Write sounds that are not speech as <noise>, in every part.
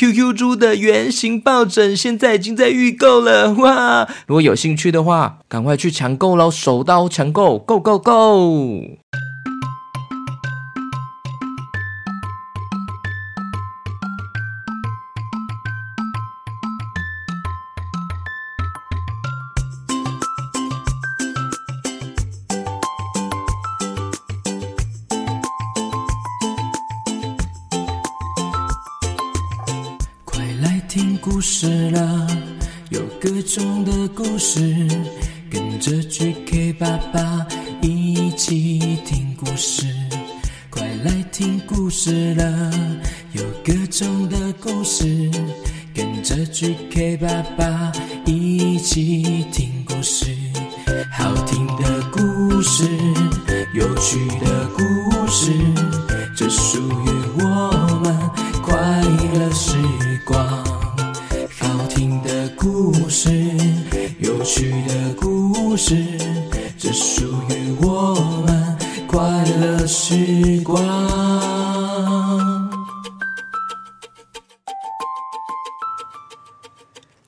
QQ 猪的圆形抱枕现在已经在预购了，哇！如果有兴趣的话，赶快去抢购喽！手刀抢购，Go Go Go！一起听故事。快来听故事了，有各种的故事，跟着 GK 爸爸一起听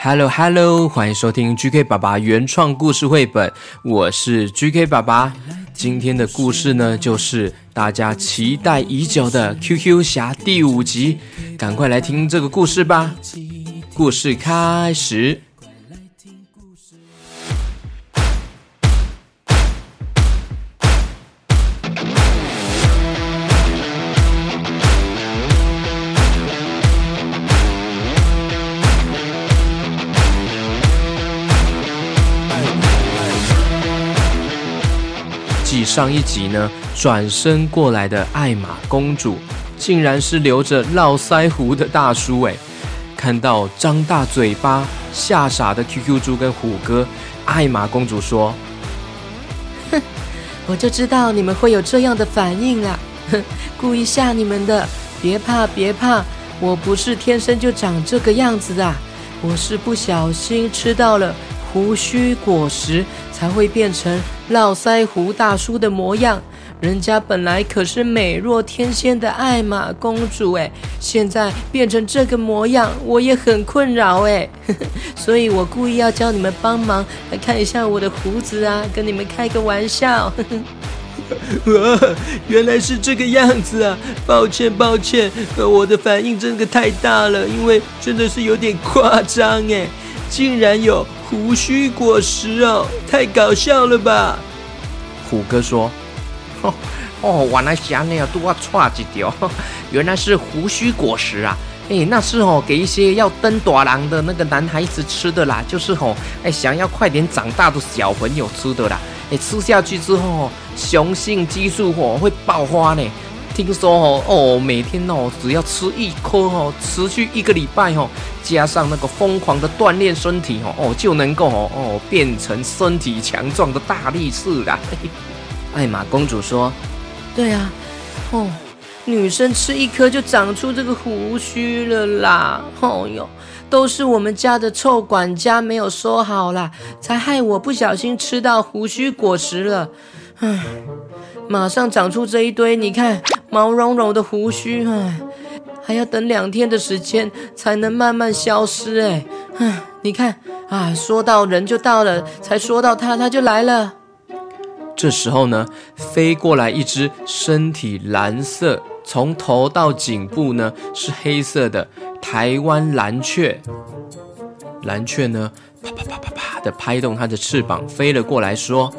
Hello Hello，欢迎收听 GK 爸爸原创故事绘本，我是 GK 爸爸。今天的故事呢，就是大家期待已久的 QQ 侠第五集，赶快来听这个故事吧。故事开始。继上一集呢，转身过来的艾玛公主，竟然是留着络腮胡的大叔哎！看到张大嘴巴吓傻的 QQ 猪跟虎哥，艾玛公主说：“哼，我就知道你们会有这样的反应啦，哼，故意吓你们的。别怕别怕，我不是天生就长这个样子的，我是不小心吃到了胡须果实。”才会变成络腮胡大叔的模样。人家本来可是美若天仙的艾玛公主哎，现在变成这个模样，我也很困扰哎。<laughs> 所以我故意要教你们帮忙来看一下我的胡子啊，跟你们开个玩笑。哇，<laughs> 原来是这个样子啊！抱歉抱歉，我的反应真的太大了，因为真的是有点夸张哎，竟然有。胡须果实哦，太搞笑了吧！虎哥说：“哦，原来是那样，都要差几条，<laughs> 原来是胡须果实啊！哎，那是哦，给一些要登短廊的那个男孩子吃的啦，就是哦，哎，想要快点长大的小朋友吃的啦。哎，吃下去之后，雄性激素哦会爆发呢。”听说哦哦，每天哦只要吃一颗哦，持续一个礼拜哦，加上那个疯狂的锻炼身体哦哦，就能够哦哦变成身体强壮的大力士啦。<laughs> 艾玛公主说：“对啊，哦，女生吃一颗就长出这个胡须了啦。哦哟，都是我们家的臭管家没有收好啦，才害我不小心吃到胡须果实了。唉，马上长出这一堆，你看。”毛茸茸的胡须，哎，还要等两天的时间才能慢慢消失，哎，你看啊，说到人就到了，才说到他，他就来了。这时候呢，飞过来一只身体蓝色，从头到颈部呢是黑色的台湾蓝雀。蓝雀呢，啪啪啪啪啪的拍动它的翅膀，飞了过来，说。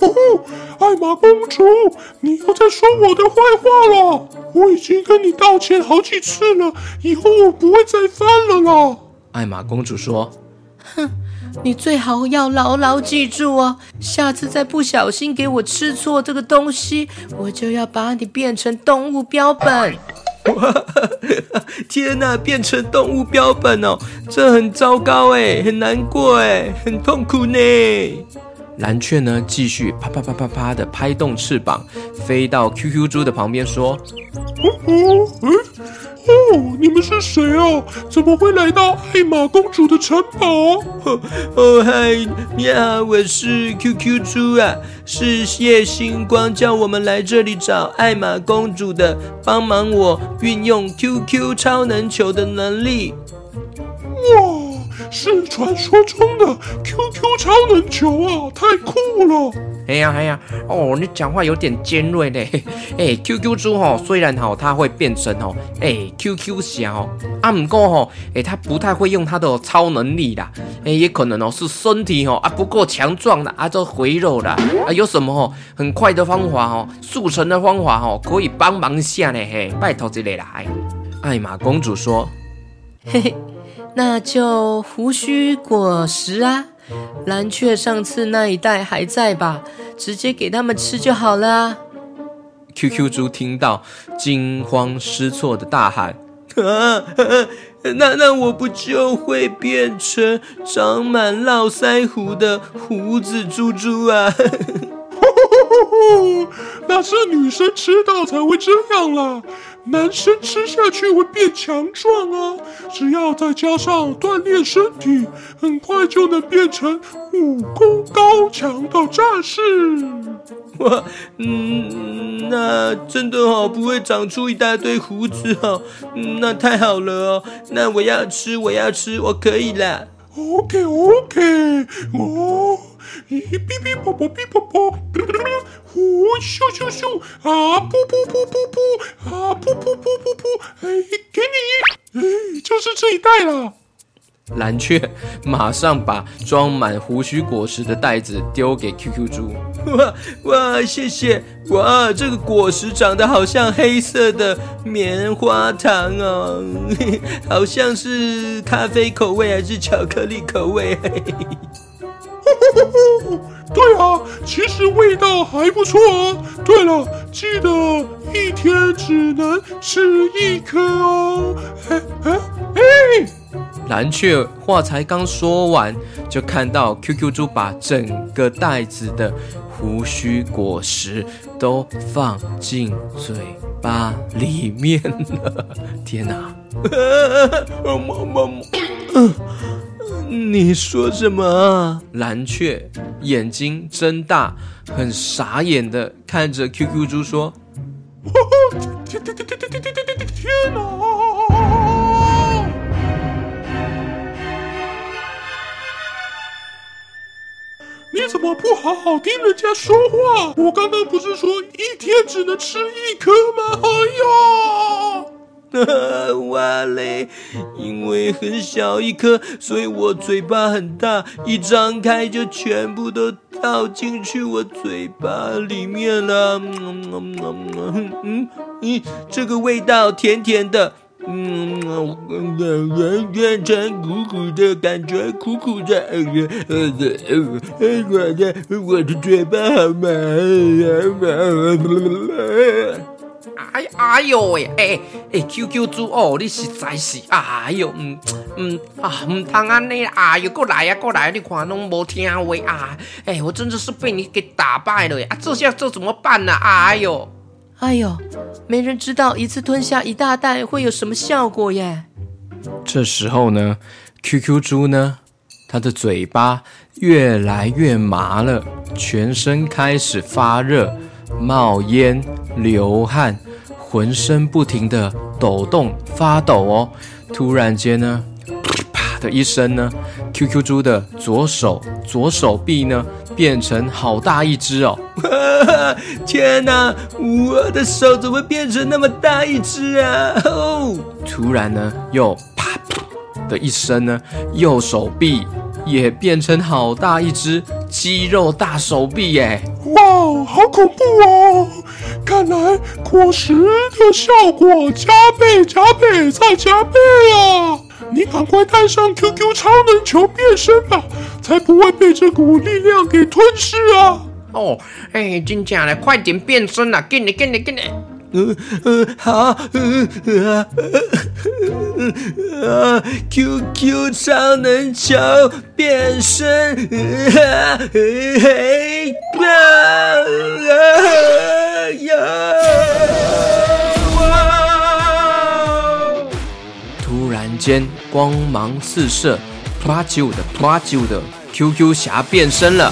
哦，艾玛公主，你又在说我的坏话了！我已经跟你道歉好几次了，以后我不会再犯了啦。艾玛公主说：“哼，你最好要牢牢记住哦，下次再不小心给我吃错这个东西，我就要把你变成动物标本。”哇，天哪，变成动物标本哦，这很糟糕哎，很难过哎，很痛苦呢。蓝雀呢，继续啪啪啪啪啪的拍动翅膀，飞到 QQ 猪的旁边说：“哦哦，哦，你们们是谁啊？怎么会来到艾玛公主的城堡？哦嗨，你好，我是 QQ 猪啊，是谢星光叫我们来这里找艾玛公主的，帮忙我运用 QQ 超能球的能力。哇！是传说中的 QQ 超能球啊，太酷了！哎呀哎呀，哦，你讲话有点尖锐嘞。<laughs> 哎，QQ 猪吼，虽然吼它会变成吼，哎 QQ 侠哦，啊不过吼，哎它不太会用它的超能力啦。哎，也可能哦是身体吼啊不够强壮啦，啊这肥肉啦，啊有什么吼很快的方法吼，速成的方法吼，可以帮忙下呢嘿，拜托这里来。艾玛公主说，嘿嘿。那就胡须果实啊，蓝雀上次那一袋还在吧？直接给他们吃就好了啊。QQ 猪听到，惊慌失措的大喊：“ <laughs> 啊，那那我不就会变成长满络腮胡的胡子猪猪啊？” <laughs> 那是女生吃到才会这样啦。男生吃下去会变强壮啊！只要再加上锻炼身体，很快就能变成武功高强的战士。哇，嗯，那真的哦，不会长出一大堆胡子哦。嗯，那太好了哦，那我要吃，我要吃，我可以啦。OK OK，哦，哔哔啵啵哔啵啵。呼咻咻咻啊！噗噗噗噗噗啊！噗噗噗噗噗！哎，给你，哎，就是这一袋了。蓝雀马上把装满胡须果实的袋子丢给 QQ 猪。哇哇，谢谢！哇，这个果实长得好像黑色的棉花糖哦，<laughs> 好像是咖啡口味还是巧克力口味？嘿嘿 <laughs> 对啊，其实味道还不错啊。对了，记得一天只能吃一颗哦。哎哎哎！蓝雀话才刚说完，就看到 QQ 猪把整个袋子的胡须果实都放进嘴巴里面了。天哪！<laughs> <laughs> 你说什么？蓝雀眼睛睁大，很傻眼的看着 QQ 猪说：“天天天天天天天天天哪！你怎么不好好听人家说话？我刚刚不是说一天只能吃一颗吗？哎呀！”哇嘞！因为很小一颗，所以我嘴巴很大，一张开就全部都倒进去我嘴巴里面了。嗯嗯嗯嗯嗯，这个味道甜甜的，嗯，变变成苦苦的感觉，苦苦的。呃呃呃呃，我的我的嘴巴好麻呀！哎哎呦喂，哎哎，QQ 猪哦，你实在是，哎呦，嗯嗯啊，唔通安尼，哎呦，过来呀、啊，过来，你看拢无听话啊，哎，我真的是被你给打败了呀，啊，这下这怎么办呢？啊？哎呦，哎呦，没人知道一次吞下一大袋会有什么效果耶。这时候呢，QQ 猪呢，它的嘴巴越来越麻了，全身开始发热。冒烟、流汗，浑身不停的抖动、发抖哦。突然间呢，啪的一声呢，QQ 猪的左手、左手臂呢，变成好大一只哦！<laughs> 天哪，我的手怎么变成那么大一只啊？哦！突然呢，又啪的一声呢，右手臂。也变成好大一只肌肉大手臂耶！哇，好恐怖哦！看来果实的效果加倍、加倍再加倍啊！你赶快带上 QQ 超能球变身吧，才不会被这股力量给吞噬啊！哦，哎，真假的，快点变身啊！给你，给你，给你！嗯嗯，好，嗯啊啊，QQ 超能球变身，啊嘿啊呀！哇！间光芒四射，噗啦啾的噗啦啾的，QQ 侠变身了。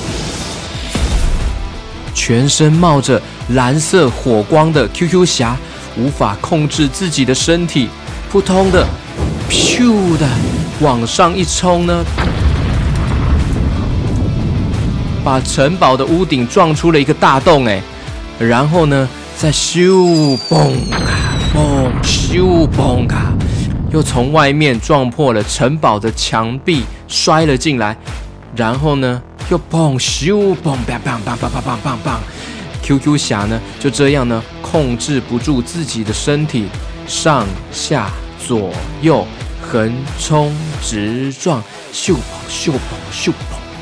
全身冒着蓝色火光的 QQ 侠无法控制自己的身体，扑通的，咻的往上一冲呢，把城堡的屋顶撞出了一个大洞哎，然后呢，再咻嘣啊嘣咻嘣啊，又从外面撞破了城堡的墙壁，摔了进来，然后呢。又砰咻砰砰砰砰砰砰砰砰，QQ 侠呢就这样呢控制不住自己的身体，上下左右横冲直撞，咻砰咻砰咻砰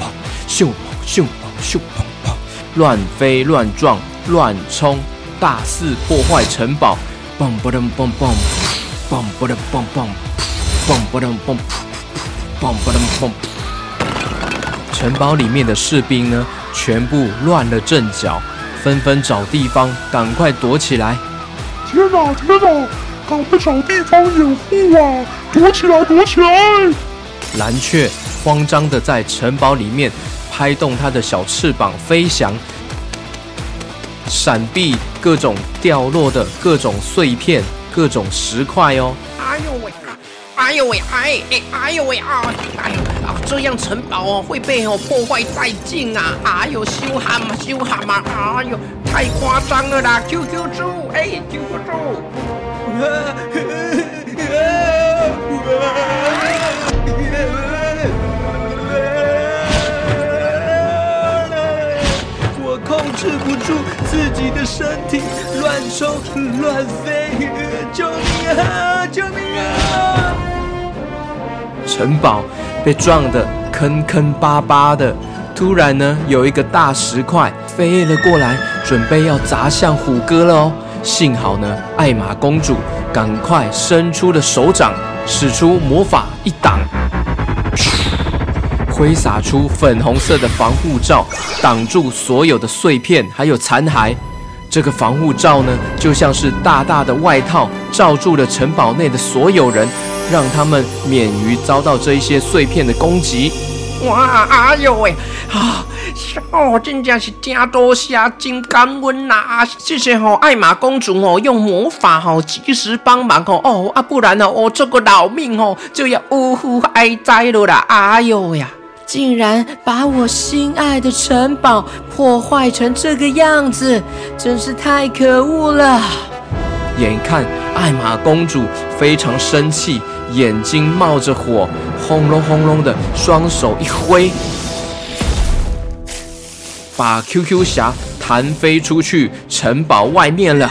砰，咻砰咻砰咻砰砰，乱飞乱撞乱冲，大肆破坏城堡，嘣嘣嘣嘣嘣，嘣嘣嘣嘣嘣，嘣嘣噔嘣，嘣嘣噔嘣。城堡里面的士兵呢，全部乱了阵脚，纷纷找地方赶快躲起来。天哪，天哪，赶快找地方掩护啊！躲起来，躲起来！蓝雀慌张的在城堡里面拍动它的小翅膀飞翔，闪避各种掉落的各种碎片、各种石块哦。哎呦喂！哎呦喂！哎哎哎呦喂啊！哎呦啊！这样城堡哦会被哦破坏殆尽啊！哎呦，修蛤蟆，修蛤蟆！哎呦，太夸张了啦！QQ 猪，哎，QQ 猪！我控制不住自己的身体，乱冲乱飞，救命啊！救命啊！城堡被撞得坑坑巴巴的，突然呢，有一个大石块飞了过来，准备要砸向虎哥了哦。幸好呢，艾玛公主赶快伸出了手掌，使出魔法一挡，挥洒出粉红色的防护罩，挡住所有的碎片还有残骸。这个防护罩呢，就像是大大的外套，罩住了城堡内的所有人。让他们免于遭到这一些碎片的攻击。哇，哎呦喂，啊，哦，真的是真多谢，真感恩呐！啊，谢谢吼，艾玛公主哦，用魔法吼及时帮忙哦，哦啊，不然呢，我这个老命哦就要呜呼哀哉了啦！哎呦呀，竟然把我心爱的城堡破坏成这个样子，真是太可恶了！眼看艾玛公主非常生气。眼睛冒着火，轰隆轰隆的，双手一挥，把 QQ 侠弹飞出去城堡外面了。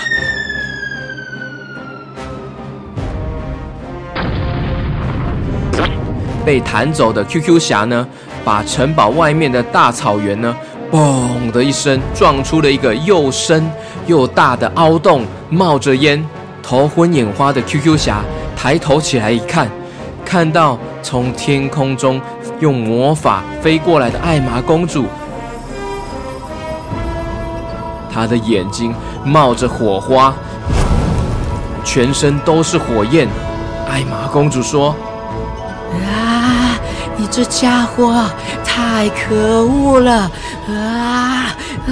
被弹走的 QQ 侠呢，把城堡外面的大草原呢，嘣的一声撞出了一个又深又大的凹洞，冒着烟，头昏眼花的 QQ 侠。抬头起来一看，看到从天空中用魔法飞过来的艾玛公主，她的眼睛冒着火花，全身都是火焰。艾玛公主说：“，你这家伙太可恶了！啊啊！”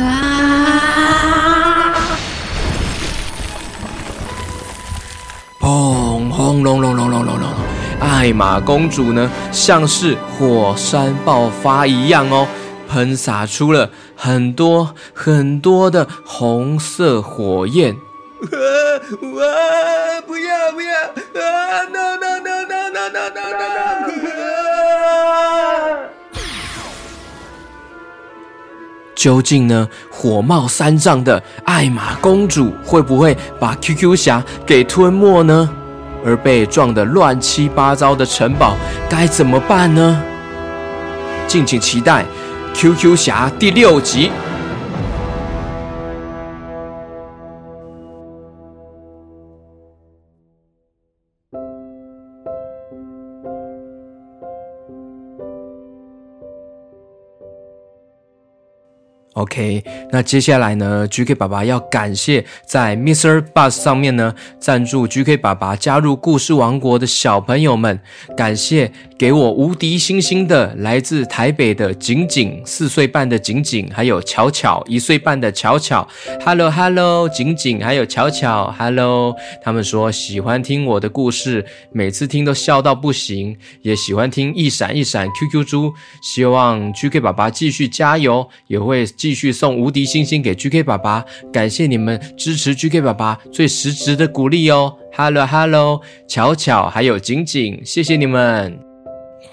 砰！轰隆隆隆隆隆隆！艾玛公主呢，像是火山爆发一样哦，喷洒出了很多很多的红色火焰。哇哇！不要不要！啊！No no no no no no no no！究竟呢，火冒三丈的艾玛公主会不会把 QQ 侠给吞没呢？而被撞得乱七八糟的城堡该怎么办呢？敬请期待《QQ 侠》第六集。OK，那接下来呢，GK 爸爸要感谢在 Mr. Bus 上面呢赞助 GK 爸爸加入故事王国的小朋友们，感谢给我无敌星星的来自台北的景景四岁半的景景，还有巧巧一岁半的巧巧，Hello Hello，景景还有巧巧，Hello，他们说喜欢听我的故事，每次听都笑到不行，也喜欢听一闪一闪 QQ 猪，希望 GK 爸爸继续加油，也会。继续送无敌星星给 GK 爸爸，感谢你们支持 GK 爸爸最实质的鼓励哦！Hello Hello，巧巧还有景景，谢谢你们。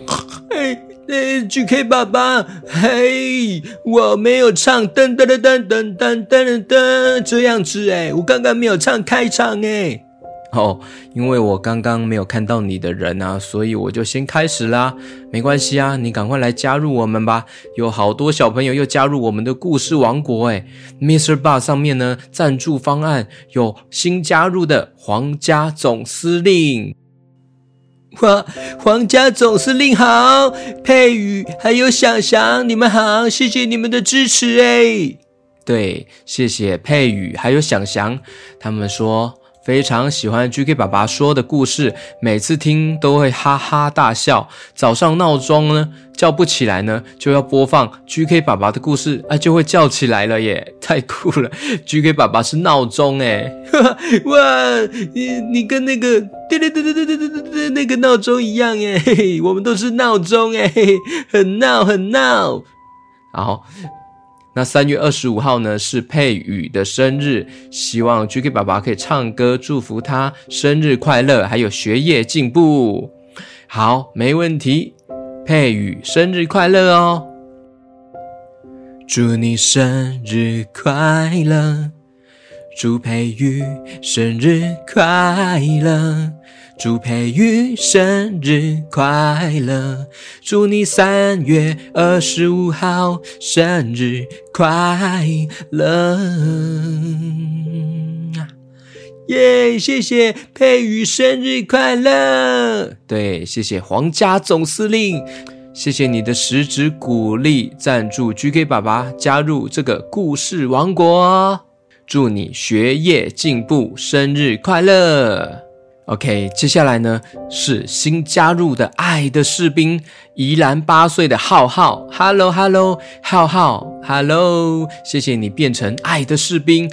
<laughs> 嘿，嘿，GK 爸爸，嘿，我没有唱噔噔噔噔噔噔噔噔这样子诶，我刚刚没有唱开场诶。哦，因为我刚刚没有看到你的人啊，所以我就先开始啦。没关系啊，你赶快来加入我们吧。有好多小朋友又加入我们的故事王国诶。MixerBox 上面呢，赞助方案有新加入的皇家总司令。哇 <laughs> 皇家总司令好，佩宇还有想想，你们好，谢谢你们的支持哎。对，谢谢佩宇还有想想，他们说。非常喜欢 GK 爸爸说的故事，每次听都会哈哈大笑。早上闹钟呢叫不起来呢，就要播放 GK 爸爸的故事啊，就会叫起来了耶，<laughs> 太酷了！GK 爸爸是闹钟诶，<laughs> 哇，你你跟那个对对对对对对对对对那个闹钟一样诶，我们都是闹钟诶，很闹很闹，好。那三月二十五号呢，是佩宇的生日，希望 GK 爸爸可以唱歌祝福他生日快乐，还有学业进步。好，没问题。佩宇生日快乐哦！祝你生日快乐，祝佩宇生日快乐。祝佩宇生日快乐！祝你三月二十五号生日快乐！耶，谢谢佩宇生日快乐！对，谢谢皇家总司令，谢谢你的实质鼓励，赞助 GK 爸爸加入这个故事王国。祝你学业进步，生日快乐！OK，接下来呢是新加入的爱的士兵，宜兰八岁的浩浩，Hello Hello，浩浩，Hello，谢谢你变成爱的士兵，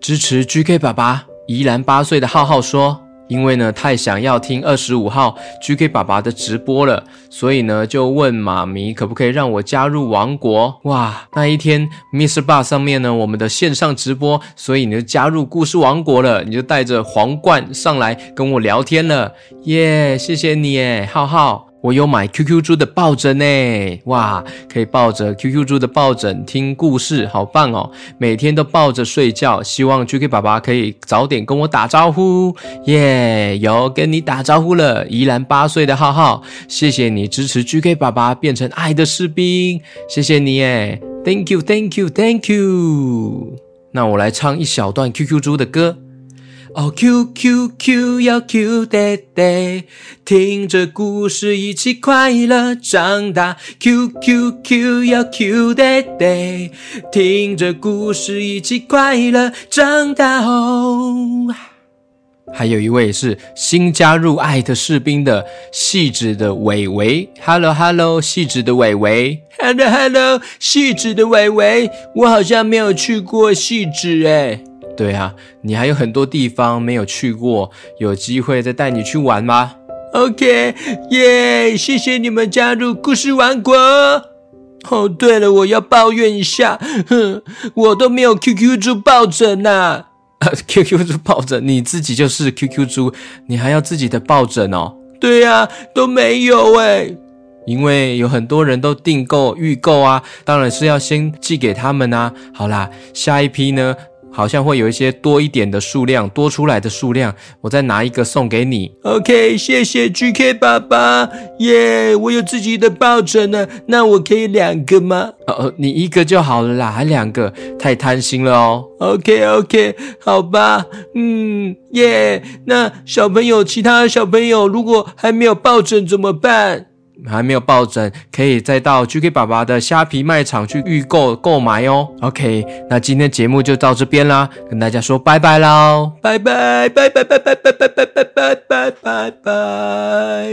支持 GK 爸爸。宜兰八岁的浩浩说。因为呢，太想要听二十五号 GK 爸爸的直播了，所以呢，就问妈咪可不可以让我加入王国。哇，那一天 Mr. 爸上面呢，我们的线上直播，所以你就加入故事王国了，你就带着皇冠上来跟我聊天了。耶，谢谢你耶，浩浩。我有买 QQ 猪的抱枕呢，哇，可以抱着 QQ 猪的抱枕听故事，好棒哦！每天都抱着睡觉，希望 GK 爸爸可以早点跟我打招呼，耶、有跟你打招呼了，宜兰八岁的浩浩，谢谢你支持 GK 爸爸变成爱的士兵，谢谢你耶，Thank you，Thank you，Thank you。那我来唱一小段 QQ 猪的歌。哦，Q Q Q 要 Q 爹爹，听着故事一起快乐长大。Q Q Q 要 Q 爹爹，听着故事一起快乐长大哦。还有一位是新加入爱的士兵的细致的伟伟，Hello Hello，细致的伟伟，Hello Hello，细致的伟伟，我好像没有去过细致诶。对啊，你还有很多地方没有去过，有机会再带你去玩吗？OK，耶！谢谢你们加入故事王国。哦，对了，我要抱怨一下，哼，我都没有 QQ 猪抱枕呐、啊。<laughs> QQ 猪抱枕，你自己就是 QQ 猪，你还要自己的抱枕哦？对啊，都没有诶。因为有很多人都订购预购啊，当然是要先寄给他们啊。好啦，下一批呢？好像会有一些多一点的数量，多出来的数量，我再拿一个送给你。OK，谢谢 GK 爸爸，耶、yeah，我有自己的抱枕呢，那我可以两个吗？呃，你一个就好了啦，还两个，太贪心了哦。OK，OK，okay, okay, 好吧，嗯，耶、yeah，那小朋友，其他小朋友如果还没有抱枕怎么办？还没有抱枕，可以再到 GK 爸爸的虾皮卖场去预购购买哦。OK，那今天节目就到这边啦，跟大家说拜拜喽，拜拜拜拜拜拜拜拜拜拜拜拜拜。